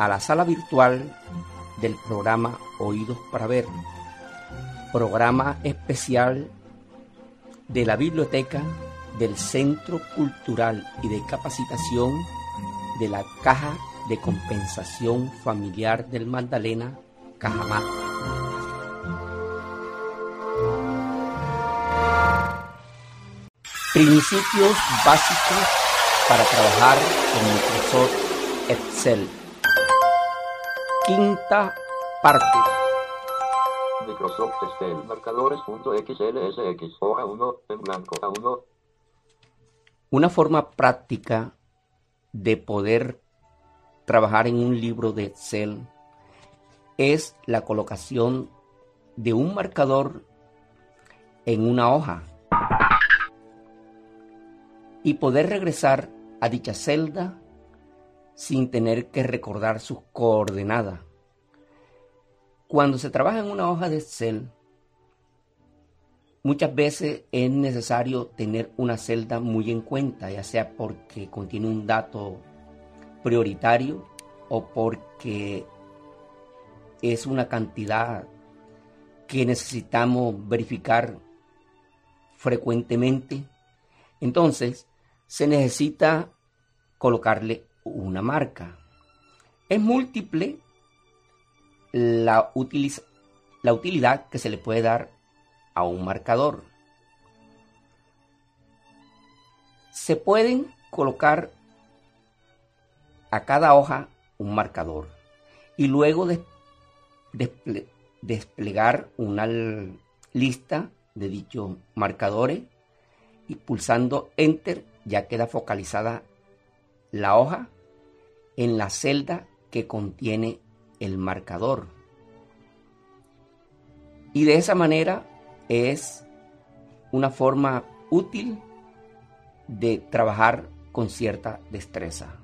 a la sala virtual del programa Oídos para Ver, programa especial de la biblioteca del Centro Cultural y de Capacitación de la Caja de Compensación Familiar del Magdalena, Cajamá. Principios básicos para trabajar con Microsoft Excel. Quinta parte. Microsoft Excel, marcadores.xlsx, hoja 1, en blanco, A1. Una forma práctica de poder trabajar en un libro de Excel es la colocación de un marcador en una hoja y poder regresar a dicha celda sin tener que recordar sus coordenadas. Cuando se trabaja en una hoja de Excel, muchas veces es necesario tener una celda muy en cuenta, ya sea porque contiene un dato prioritario o porque es una cantidad que necesitamos verificar frecuentemente. Entonces, se necesita colocarle una marca. Es múltiple la, la utilidad que se le puede dar a un marcador. Se pueden colocar a cada hoja un marcador y luego desplegar una lista de dichos marcadores y pulsando enter ya queda focalizada la hoja en la celda que contiene el marcador. Y de esa manera es una forma útil de trabajar con cierta destreza.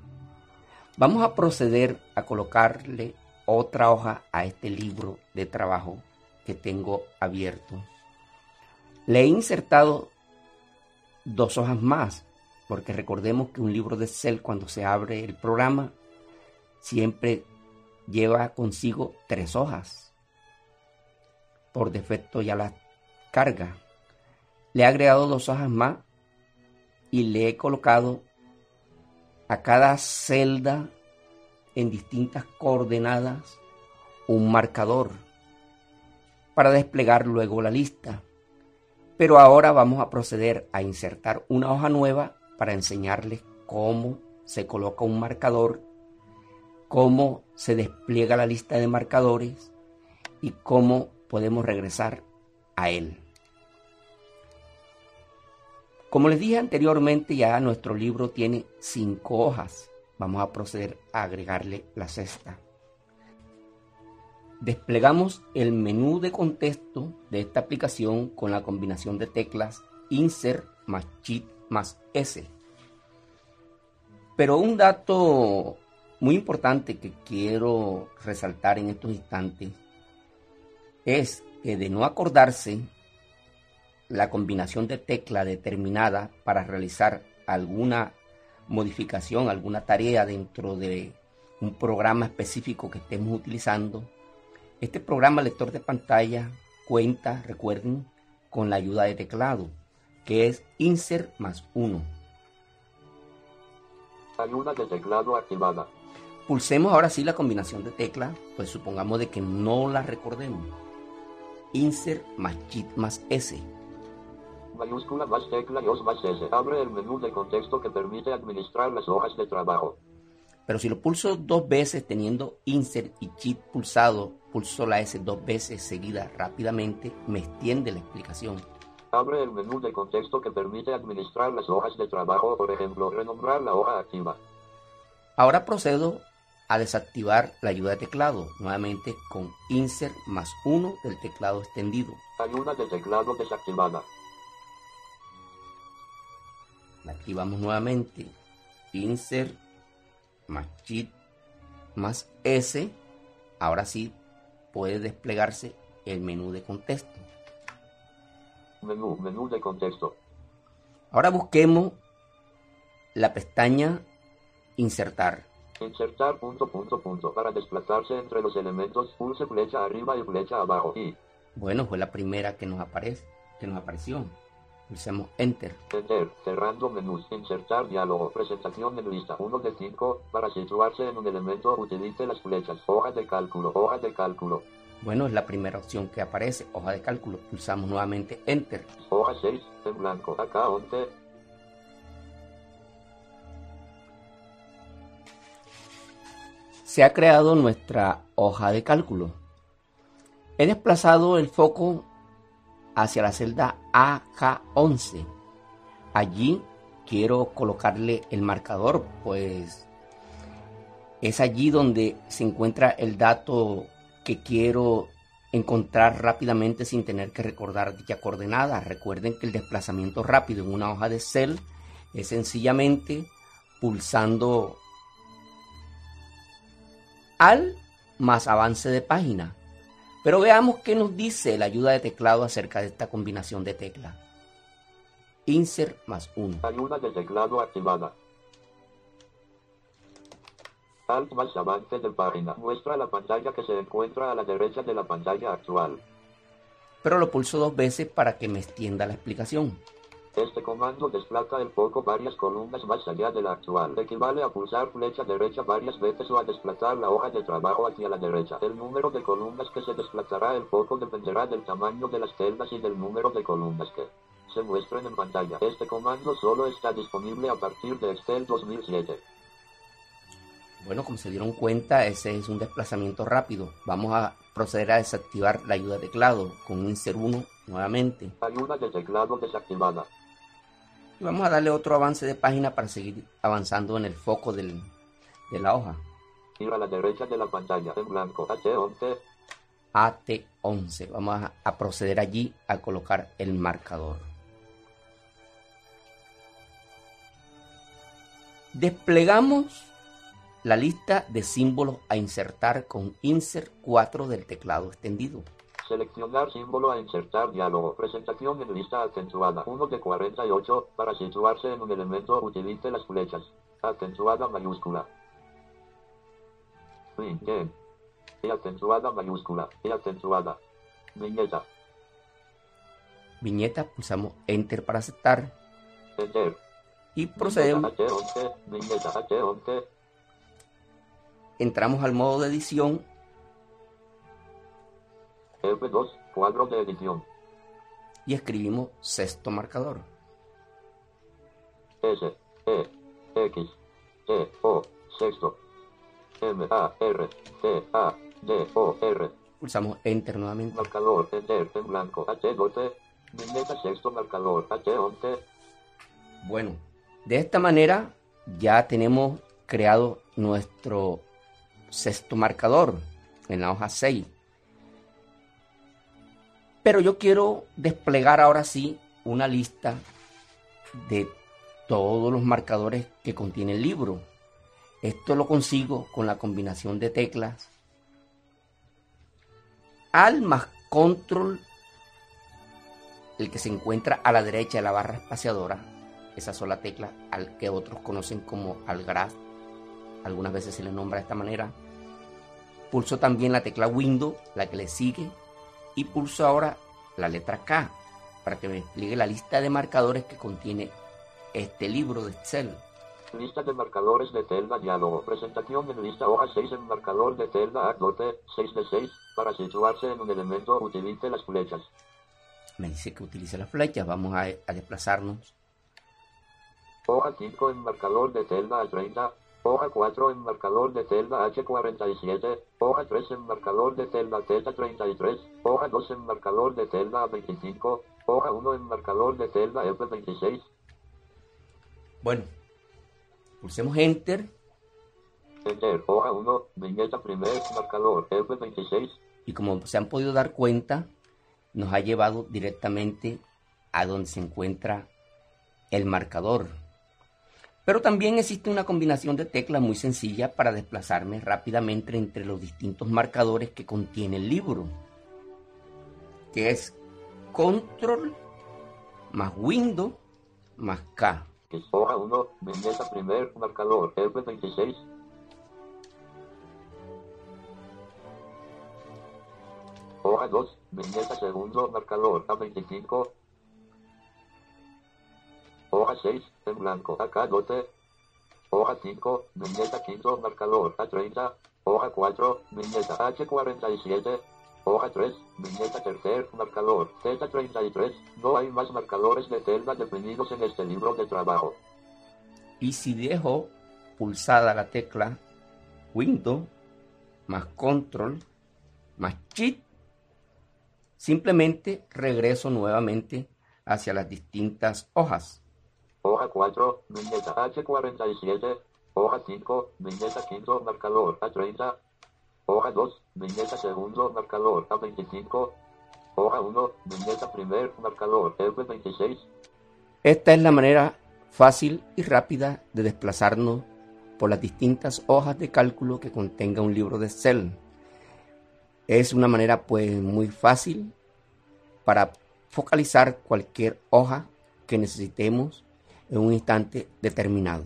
Vamos a proceder a colocarle otra hoja a este libro de trabajo que tengo abierto. Le he insertado dos hojas más porque recordemos que un libro de Excel cuando se abre el programa siempre lleva consigo tres hojas. Por defecto ya la carga. Le he agregado dos hojas más y le he colocado a cada celda en distintas coordenadas un marcador para desplegar luego la lista. Pero ahora vamos a proceder a insertar una hoja nueva para enseñarles cómo se coloca un marcador, cómo se despliega la lista de marcadores y cómo podemos regresar a él. Como les dije anteriormente, ya nuestro libro tiene cinco hojas. Vamos a proceder a agregarle la sexta. Desplegamos el menú de contexto de esta aplicación con la combinación de teclas Insert más más S. Pero un dato muy importante que quiero resaltar en estos instantes es que de no acordarse la combinación de tecla determinada para realizar alguna modificación, alguna tarea dentro de un programa específico que estemos utilizando, este programa lector de pantalla cuenta, recuerden, con la ayuda de teclado, que es insert más 1. Ayuda de teclado activada. Pulsemos ahora sí la combinación de tecla, pues supongamos de que no la recordemos. Insert más Shift más S. Mayúscula más tecla y os más S. Abre el menú de contexto que permite administrar las hojas de trabajo. Pero si lo pulso dos veces teniendo Insert y Shift pulsado, pulso la S dos veces seguida rápidamente, me extiende la explicación. Abre el menú de contexto que permite administrar las hojas de trabajo, por ejemplo, renombrar la hoja activa. Ahora procedo a desactivar la ayuda de teclado, nuevamente con Insert más 1 del teclado extendido. Ayuda de teclado desactivada. La activamos nuevamente. Insert más Shift más S. Ahora sí puede desplegarse el menú de contexto. Menú, menú de contexto. Ahora busquemos la pestaña Insertar. Insertar punto punto punto. Para desplazarse entre los elementos, pulse flecha arriba y flecha abajo. Y Bueno, fue la primera que nos aparece, que nos apareció. Pulsemos Enter. Enter, cerrando menús, insertar diálogo, presentación en lista, 1 de 5, para situarse en un elemento utilice las flechas, hoja de cálculo, hoja de cálculo, Bueno, es la primera opción que aparece, hoja de cálculo. Pulsamos nuevamente Enter. hoja 6, en blanco, acá 11, Se ha creado nuestra hoja de cálculo. He desplazado el foco hacia la celda AK11. Allí quiero colocarle el marcador, pues es allí donde se encuentra el dato que quiero encontrar rápidamente sin tener que recordar dicha coordenada. Recuerden que el desplazamiento rápido en una hoja de Excel es sencillamente pulsando al más avance de página. Pero veamos qué nos dice la ayuda de teclado acerca de esta combinación de teclas. Insert más 1. ayuda teclado activada. Alt más avance de página, muestra la pantalla que se encuentra a la derecha de la pantalla actual. Pero lo pulso dos veces para que me extienda la explicación. Este comando desplaza el foco varias columnas más allá de la actual. Equivale a pulsar flecha derecha varias veces o a desplazar la hoja de trabajo hacia la derecha. El número de columnas que se desplazará el foco dependerá del tamaño de las celdas y del número de columnas que se muestren en pantalla. Este comando solo está disponible a partir de Excel 2007. Bueno, como se dieron cuenta, ese es un desplazamiento rápido. Vamos a proceder a desactivar la ayuda de teclado con Insert 1 nuevamente. Ayuda de teclado desactivada. Y vamos a darle otro avance de página para seguir avanzando en el foco del- de la hoja. A la derecha de la pantalla en blanco. H11. AT11. Vamos a, a proceder allí a colocar el marcador. Desplegamos la lista de símbolos a insertar con Insert 4 del teclado extendido. Seleccionar símbolo a insertar diálogo. Presentación en lista acentuada. 1 de 48. Para situarse en un elemento utilice las flechas. Acentuada mayúscula. Bien. Y acentuada mayúscula. Y acentuada. Viñeta. Viñeta, pulsamos Enter para aceptar Enter. y procedemos. Viñeta H11. Viñeta H11. Entramos al modo de edición F2. Cuadro de edición. y escribimos sexto marcador. S. E. X. E. O. Sexto. M. A. R. T. A. D. O. R. Pulsamos Enter nuevamente. Marcador, enter, en blanco, H12, viñeta sexto marcador, H11, Bueno, de esta manera ya tenemos creado nuestro sexto marcador en la hoja 6. Pero yo quiero desplegar ahora sí una lista de todos los marcadores que contiene el libro. Esto lo consigo con la combinación de teclas Al más Control, el que se encuentra a la derecha de la barra espaciadora, esa sola tecla al que otros conocen como Algraz, algunas veces se le nombra de esta manera. Pulso también la tecla Windows, la que le sigue, y pulso ahora la letra K para que me despliegue la lista de marcadores que contiene este libro de Excel. Lista de marcadores de celda diálogo. Presentación en lista hoja 6 en marcador de celda A 6 de 6. Para situarse en un elemento utilice las flechas. Me dice que utilice las flechas. Vamos a, a desplazarnos. Hoja 5 en marcador de celda A30. Hoja 4 en marcador de celda H47. Hoja 3 en marcador de celda Z33. Hoja 2 en marcador de celda A25. Hoja 1 en marcador de celda F26. Bueno, pulsemos Enter. Enter, hoja 1, viñeta primer, marcador F26. Y como se han podido dar cuenta, nos ha llevado directamente a donde se encuentra el marcador. Pero también existe una combinación de teclas muy sencilla para desplazarme rápidamente entre los distintos marcadores que contiene el libro, que es Control más Windows más K. Hoja 1, viñeta primer, marcador F26. Hoja 2, viñeta segundo, marcador A25. Hoja 6, en blanco, acá 12. Hoja 5, viñeta quinto, marcador A30. Hoja 4, viñeta H47. Hoja 3, viñeta tercer, marcador Z33. No hay más marcadores de celda definidos en este libro de trabajo. Y si dejo pulsada la tecla Windows más Control más Shift, simplemente regreso nuevamente hacia las distintas hojas. Hoja 4, viñeta H47. Hoja 5, viñeta quinto, marcador A30. Hoja 2, viñeta segundo, marcador A25. Hoja 1, viñeta primer, marcador F26. Esta es la manera fácil y rápida de desplazarnos por las distintas hojas de cálculo que contenga un libro de Excel. Es una manera pues muy fácil para focalizar cualquier hoja que necesitemos en un instante determinado.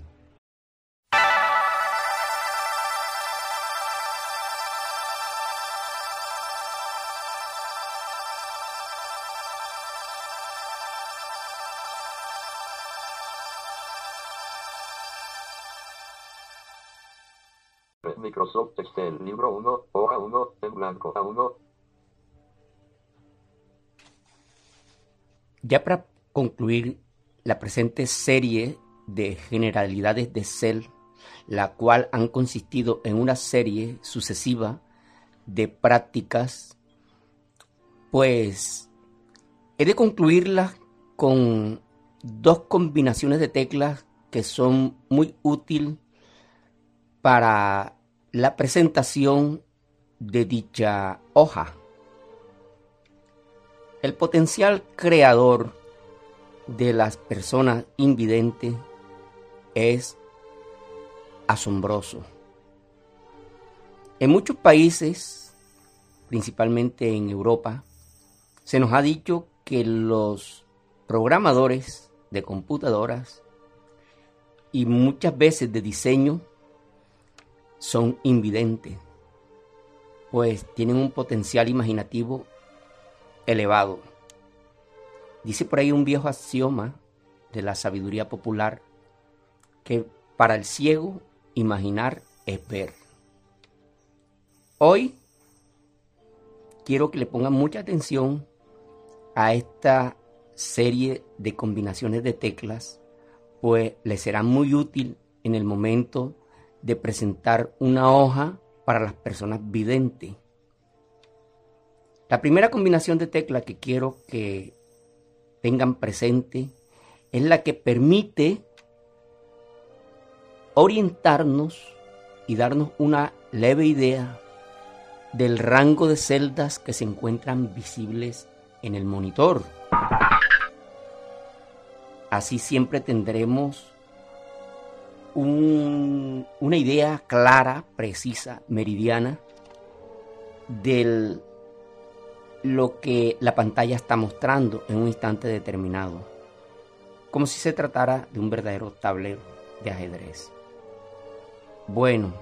Microsoft Excel, libro 1, hoja 1, en blanco, A1. Ya para concluir la presente serie de generalidades de Excel, la cual han consistido en una serie sucesiva de prácticas, pues he de concluirlas con dos combinaciones de teclas que son muy útiles para la presentación de dicha hoja. El potencial creador de las personas invidentes es asombroso. En muchos países, principalmente en Europa, se nos ha dicho que los programadores de computadoras y muchas veces de diseño son invidentes, pues tienen un potencial imaginativo elevado. Dice por ahí un viejo axioma de la sabiduría popular que para el ciego imaginar es ver. Hoy quiero que le pongan mucha atención a esta serie de combinaciones de teclas, pues les será muy útil en el momento de presentar una hoja para las personas videntes. La primera combinación de teclas que quiero que tengan presente es la que permite orientarnos y darnos una leve idea del rango de celdas que se encuentran visibles en el monitor. Así siempre tendremos una idea clara, precisa, meridiana de lo que la pantalla está mostrando en un instante determinado, como si se tratara de un verdadero tablero de ajedrez. Bueno,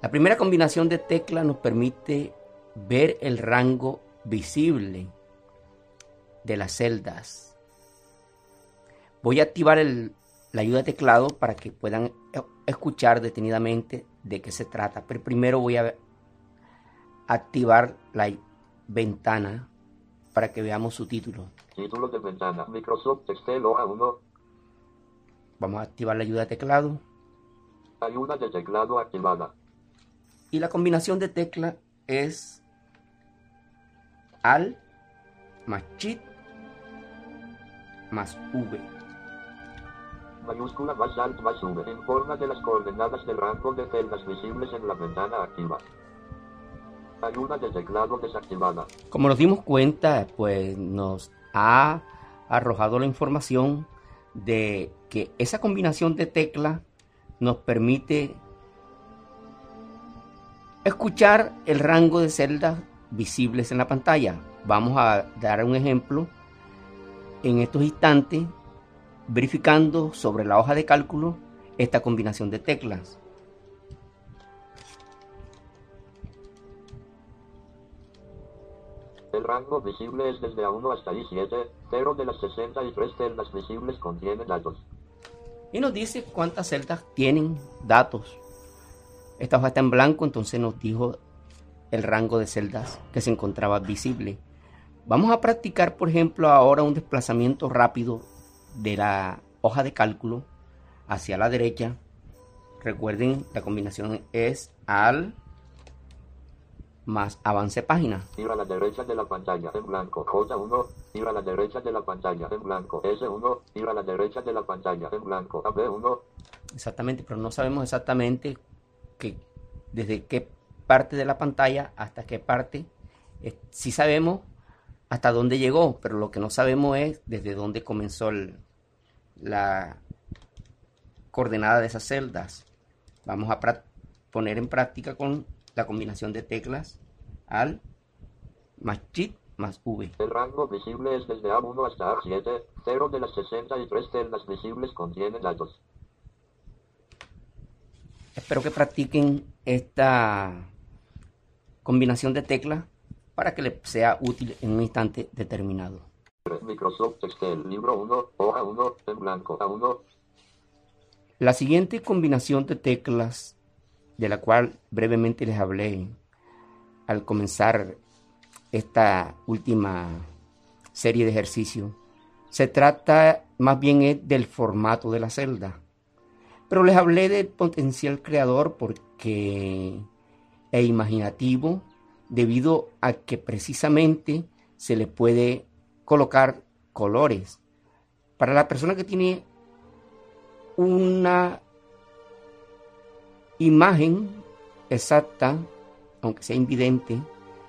la primera combinación de teclas nos permite ver el rango visible de las celdas. Voy a activar la ayuda de teclado para que puedan escuchar detenidamente de qué se trata. Pero primero voy a activar la ventana para que veamos su título. Título de ventana. Microsoft Excel hoja 1. Vamos a activar la ayuda de teclado. Ayuda de teclado activada. Y la combinación de tecla es al más chit más v. Mayúscula más alt más v. En forma de las coordenadas del rango de celdas visibles en la ventana activa. Como nos dimos cuenta, pues nos ha arrojado la información de que esa combinación de teclas nos permite escuchar el rango de celdas visibles en la pantalla. Vamos a dar un ejemplo en estos instantes verificando sobre la hoja de cálculo esta combinación de teclas. El rango visible es desde A1 hasta I7, 0 de las 63 celdas visibles contiene datos. Y nos dice cuántas celdas tienen datos. Esta hoja está en blanco, entonces nos dijo el rango de celdas que se encontraba visible. Vamos a practicar, por ejemplo, ahora un desplazamiento rápido de la hoja de cálculo hacia la derecha. Recuerden, la combinación es al más avance página. Ir a la derecha de la pantalla en blanco. J1. Ir a la derecha de la pantalla en blanco. S1. Ir a la derecha de la pantalla en blanco. AB1. Exactamente, pero no sabemos exactamente que, desde qué parte de la pantalla hasta qué parte. Eh, sí sabemos hasta dónde llegó, pero lo que no sabemos es desde dónde comenzó la coordenada de esas celdas. Vamos a poner en práctica con la combinación de teclas al más chit más V. El rango visible es desde A1 hasta A7. 0 de las 63 celdas visibles contienen datos. Espero que practiquen esta combinación de teclas para que les sea útil en un instante determinado. Microsoft Excel, libro 1, hoja 1, en blanco, A1. La siguiente combinación de teclas de la cual brevemente les hablé al comenzar esta última serie de ejercicios, se trata más bien del formato de la celda. Pero les hablé del potencial creador porque e imaginativo debido a que precisamente se le puede colocar colores. Para la persona que tiene una imagen exacta, aunque sea invidente,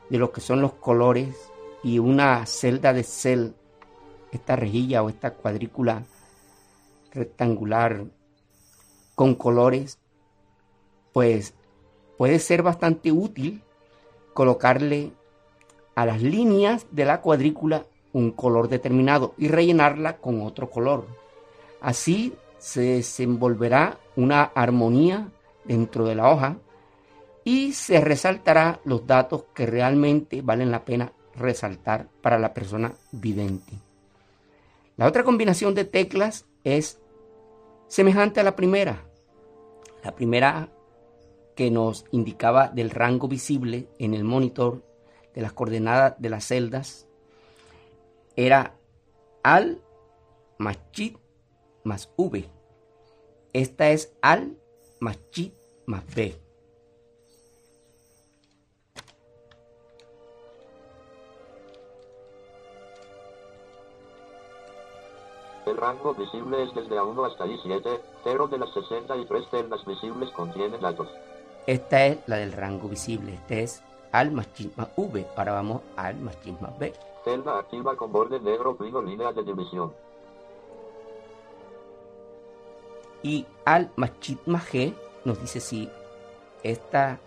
de lo que son los colores y una celda de cel, esta rejilla o esta cuadrícula rectangular con colores, pues puede ser bastante útil colocarle a las líneas de la cuadrícula un color determinado y rellenarla con otro color. Así se desenvolverá una armonía dentro de la hoja y se resaltará los datos que realmente valen la pena resaltar para la persona vidente. La otra combinación de teclas es semejante a la primera. La primera que nos indicaba del rango visible en el monitor de las coordenadas de las celdas era al más chit más v. Esta es al más chi más b. El rango visible es desde A1 hasta I7, 0 de las 63 celdas visibles contienen datos. Esta es la del rango visible, este es al más chi más v. Ahora vamos al más chi más b. Celda activa con borde negro fino línea de división. Y al machitma G nos dice si esta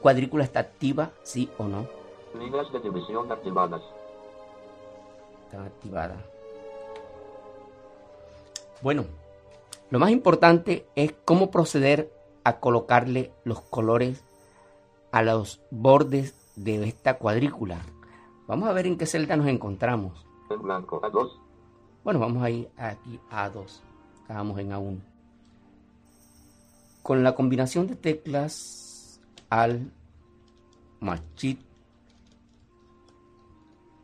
cuadrícula está activa, sí o no. Líneas de división activadas. Está activada. Bueno, lo más importante es cómo proceder a colocarle los colores a los bordes de esta cuadrícula. Vamos a ver en qué celda nos encontramos. En blanco, A2. Bueno, vamos a ir aquí a A2. Estábamos en A1. Con la combinación de teclas al más Shift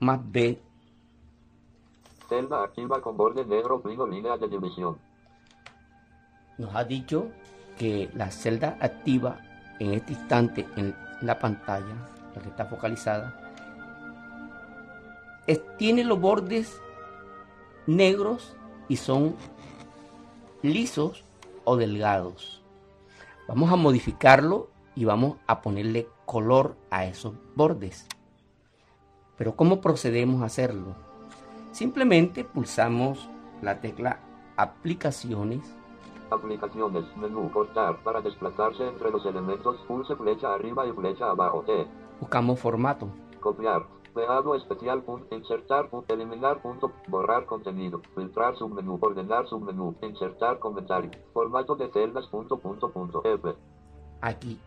más B. Celda activa con borde negro fino línea de división. Nos ha dicho que la celda activa en este instante en la pantalla, la que está focalizada, es- tiene los bordes negros y son lisos o delgados. Vamos a modificarlo y vamos a ponerle color a esos bordes. Pero ¿cómo procedemos a hacerlo? Simplemente pulsamos la tecla aplicaciones Aplicaciones, menú, cortar, para desplazarse entre los elementos, pulse flecha arriba y flecha abajo. Buscamos formato. Copiar. Pegado especial. Punto, insertar. Punto, eliminar. Punto, borrar contenido. Filtrar submenú. Ordenar submenú. Insertar comentario. Formato de celdas. Punto, punto, punto. F. Aquí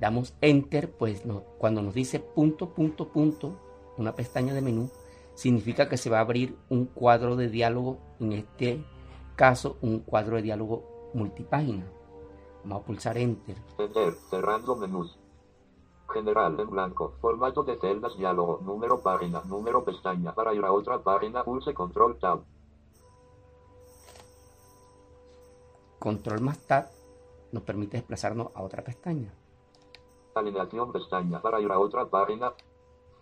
damos enter, pues no- cuando nos dice punto, punto, punto, una pestaña de menú, significa que se va a abrir un cuadro de diálogo, en este caso un cuadro de diálogo multipágina. Vamos a pulsar enter. Enter. Cerrando menús. General en blanco. Formato de celdas. Diálogo. Número página. Número pestaña. Para ir a otra página, pulse control tab. Control más tab nos permite desplazarnos a otra pestaña. Alineación pestaña. Para ir a otra página.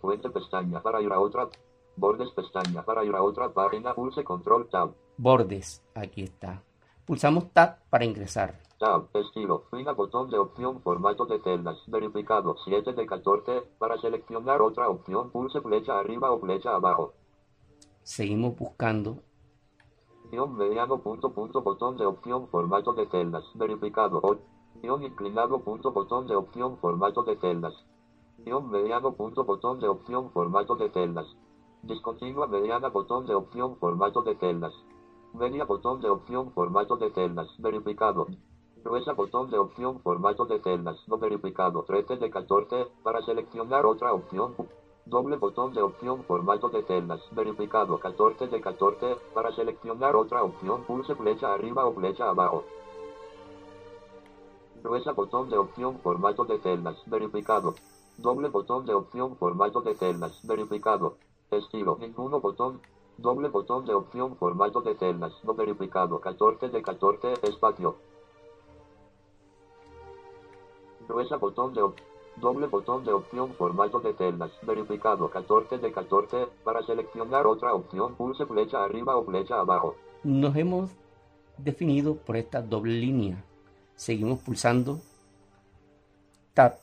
Fuente pestaña. Para ir a otra. Bordes pestaña. Para ir a otra página, pulse control tab. Bordes, aquí está. Pulsamos tab para ingresar. Tab, estilo, fina botón de opción, formato de celdas, verificado, 7 de 14, para seleccionar otra opción, pulse flecha arriba o flecha abajo. Seguimos buscando Guión mediano punto punto botón de opción, formato de celdas, verificado, o, guion inclinado punto botón de opción, formato de celdas. Guión mediano punto botón de opción, formato de celdas. Discontinua mediana botón de opción, formato de celdas. Media botón de opción, formato de celdas, verificado. Gruesa botón de opción, formato de celdas, no verificado, 13 de 14, para seleccionar otra opción. Doble botón de opción, formato de celdas, verificado, 14 de 14, para seleccionar otra opción, pulse flecha arriba o flecha abajo. Gruesa botón de opción, formato de celdas, verificado. Doble botón de opción, formato de celdas, verificado. Estilo, ninguno botón. Doble botón de opción, formato de celdas, no verificado, 14 de 14, espacio. Gruesa botón de doble botón de opción formato de celdas verificado 14 de 14 para seleccionar otra opción pulse flecha arriba o flecha abajo nos hemos definido por esta doble línea. Seguimos pulsando Tab.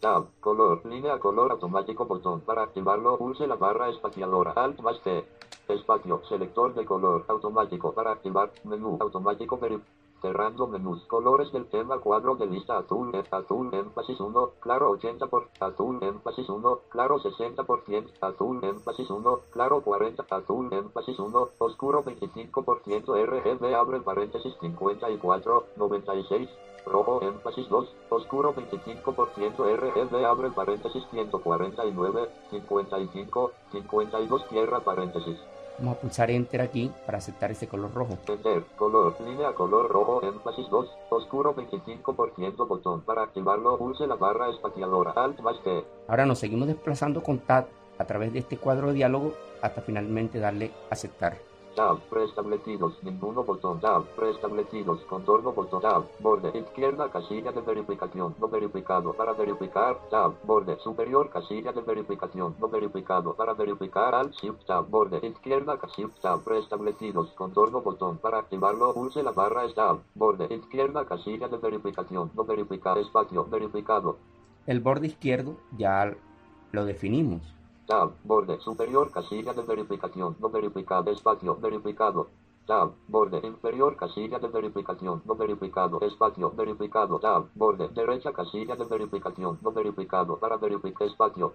tab color línea color automático botón para activarlo pulse la barra espaciadora alt más C espacio selector de color automático para activar menú automático Cerrando menús. Colores del tema cuadro de lista azul, eh, azul énfasis 1, claro 80 por, azul énfasis 1, claro 60%, azul énfasis 1, claro 40, azul énfasis 1, oscuro 25% RGB abre paréntesis 54, 96, rojo énfasis 2, oscuro 25% RGB abre paréntesis 149, 55, 52 cierra paréntesis. Vamos a pulsar Enter aquí para aceptar ese color rojo. Enter, color, línea color rojo, énfasis 2, oscuro 25% botón. Para activarlo pulse la barra espaciadora, alt más T. Ahora nos seguimos desplazando con Tab a través de este cuadro de diálogo hasta finalmente darle aceptar. Tab, preestablecidos, ninguno botón, tab, preestablecidos, contorno botón, tab, borde, izquierda casilla de verificación, no verificado, para verificar, tab, borde, superior casilla de verificación, no verificado, para verificar, alt, shift, tab, borde, izquierda, shift, tab, preestablecidos, contorno botón, para activarlo, pulse la barra, tab, borde, izquierda casilla de verificación, no verificar, espacio, verificado, El borde izquierdo ya lo definimos. Tab, borde superior, casilla de verificación, no verificado, espacio, verificado. Tab, borde inferior, casilla de verificación, no verificado, espacio, verificado. Tab, borde derecha, casilla de verificación, no verificado, para verificar, espacio.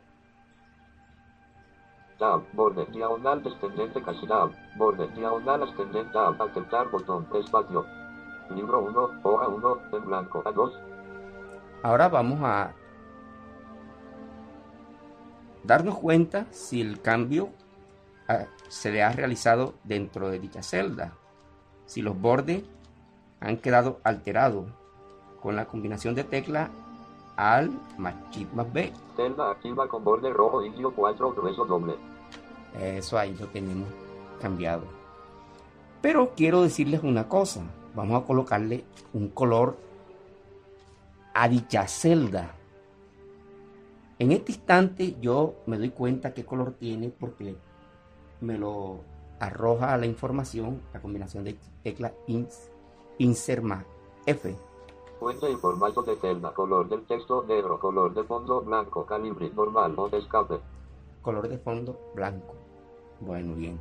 Tab, borde, diagonal descendente, casilla, borde, diagonal ascendente, tab, aceptar, botón, espacio. Libro 1, hoja 1, en blanco, a 2. Ahora vamos a darnos cuenta si el cambio ah, se le ha realizado dentro de dicha celda, si los bordes han quedado alterados con la combinación de tecla al más shift más B. Celda activa con borde rojo indio 4 grueso doble. Eso ahí lo tenemos cambiado. Pero quiero decirles una cosa. Vamos a colocarle un color a dicha celda. En este instante yo me doy cuenta qué color tiene porque me lo arroja la información, la combinación de tecla ins, insert más F. Fuente y formato de celda, color del texto negro, color de fondo blanco, calibre normal o de escape. Color de fondo blanco. Bueno, bien.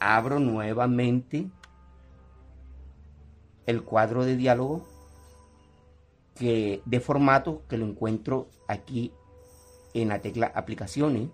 Abro nuevamente el cuadro de diálogo que, de formato que lo encuentro aquí en la tecla aplicaciones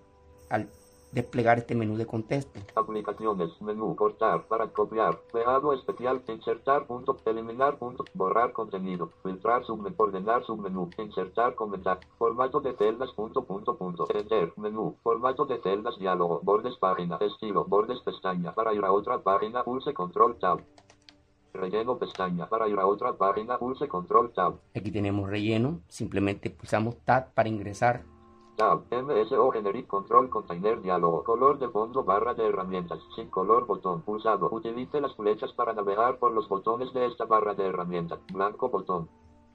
al desplegar este menú de contexto. Aplicaciones, menú, cortar, para copiar, pegado especial, insertar, punto, eliminar, punto, borrar contenido, filtrar, submenú, ordenar, submenú, insertar, comentar, formato de celdas, punto, punto, punto, enter, menú, formato de celdas, diálogo, bordes, página, estilo, bordes, pestaña, para ir a otra página, pulse control tab. Relleno pestaña. Para ir a otra página, pulse control tab. Aquí tenemos relleno. Simplemente pulsamos tab para ingresar. Tab. MSO Generic Control Container Diálogo. Color de fondo barra de herramientas. Sin color botón pulsado. Utilice las flechas para navegar por los botones de esta barra de herramientas. Blanco botón.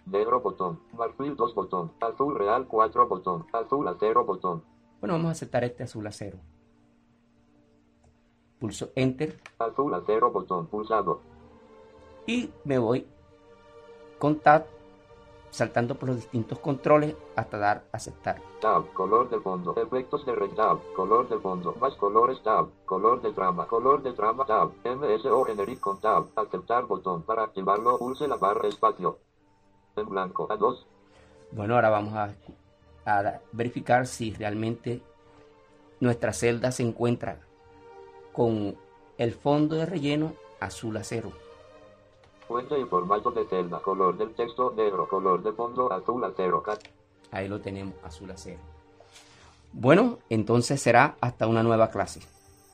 Negro botón. Marfil 2 botón. Azul real 4 botón. Azul acero botón. Bueno, vamos a aceptar este azul acero. Pulso Enter. Azul acero botón pulsado y me voy con Tab saltando por los distintos controles hasta dar aceptar. Tab, color de fondo, efectos de red tab, color de fondo, más colores tab, color de trama, color de trama tab, MSO generic con tab, aceptar botón, para activarlo pulse la barra espacio, en blanco, a 2. Bueno, ahora vamos a, a verificar si realmente nuestra celda se encuentra con el fondo de relleno azul acero. Fuente y formato de celda, color del texto negro, color de fondo azul acero. Ahí lo tenemos, azul acero. Bueno, entonces será hasta una nueva clase.